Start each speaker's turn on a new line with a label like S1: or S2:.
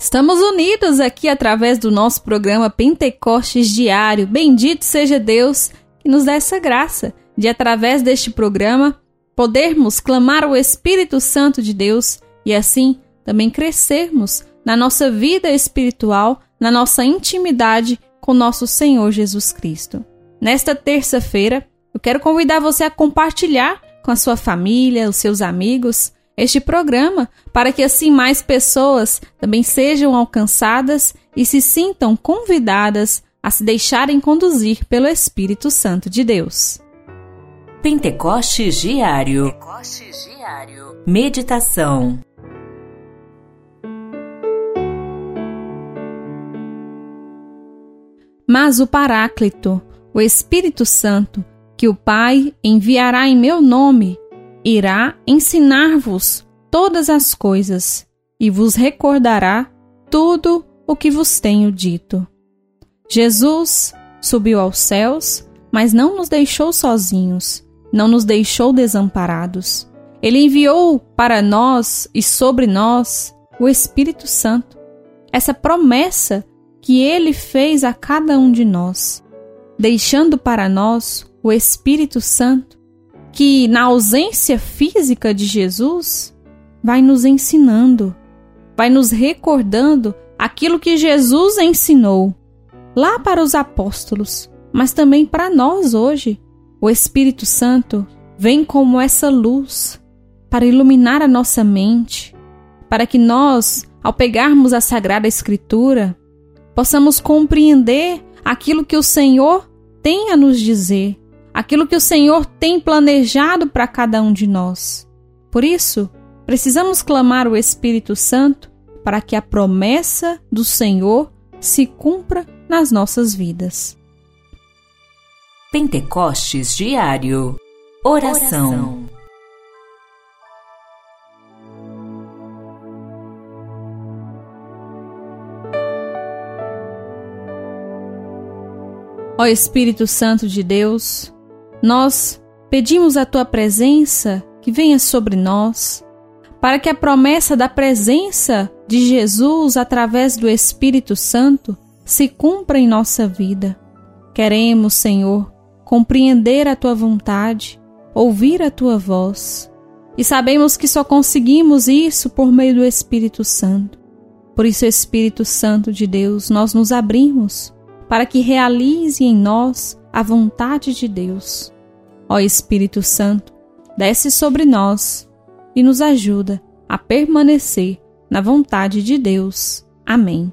S1: Estamos unidos aqui através do nosso programa Pentecostes Diário. Bendito seja Deus que nos dá essa graça de, através deste programa, podermos clamar o Espírito Santo de Deus e assim também crescermos na nossa vida espiritual, na nossa intimidade com nosso Senhor Jesus Cristo. Nesta terça-feira, eu quero convidar você a compartilhar com a sua família, os seus amigos, este programa para que assim mais pessoas também sejam alcançadas e se sintam convidadas a se deixarem conduzir pelo Espírito Santo de Deus.
S2: Pentecostes Diário. Pentecostes Diário. Meditação.
S1: Mas o Paráclito, o Espírito Santo, que o Pai enviará em meu nome, irá ensinar-vos todas as coisas e vos recordará tudo o que vos tenho dito. Jesus subiu aos céus, mas não nos deixou sozinhos, não nos deixou desamparados. Ele enviou para nós e sobre nós o Espírito Santo, essa promessa que ele fez a cada um de nós, deixando para nós o Espírito Santo que, na ausência física de Jesus, vai nos ensinando, vai nos recordando aquilo que Jesus ensinou lá para os apóstolos, mas também para nós hoje. O Espírito Santo vem como essa luz para iluminar a nossa mente, para que nós, ao pegarmos a Sagrada Escritura, possamos compreender aquilo que o Senhor tem a nos dizer aquilo que o Senhor tem planejado para cada um de nós. Por isso, precisamos clamar o Espírito Santo para que a promessa do Senhor se cumpra nas nossas vidas.
S2: Pentecostes Diário Oração, Oração.
S1: Ó Espírito Santo de Deus, nós pedimos a tua presença que venha sobre nós, para que a promessa da presença de Jesus através do Espírito Santo se cumpra em nossa vida. Queremos, Senhor, compreender a tua vontade, ouvir a tua voz. E sabemos que só conseguimos isso por meio do Espírito Santo. Por isso, Espírito Santo de Deus, nós nos abrimos para que realize em nós a vontade de Deus. Ó Espírito Santo, desce sobre nós e nos ajuda a permanecer na vontade de Deus. Amém.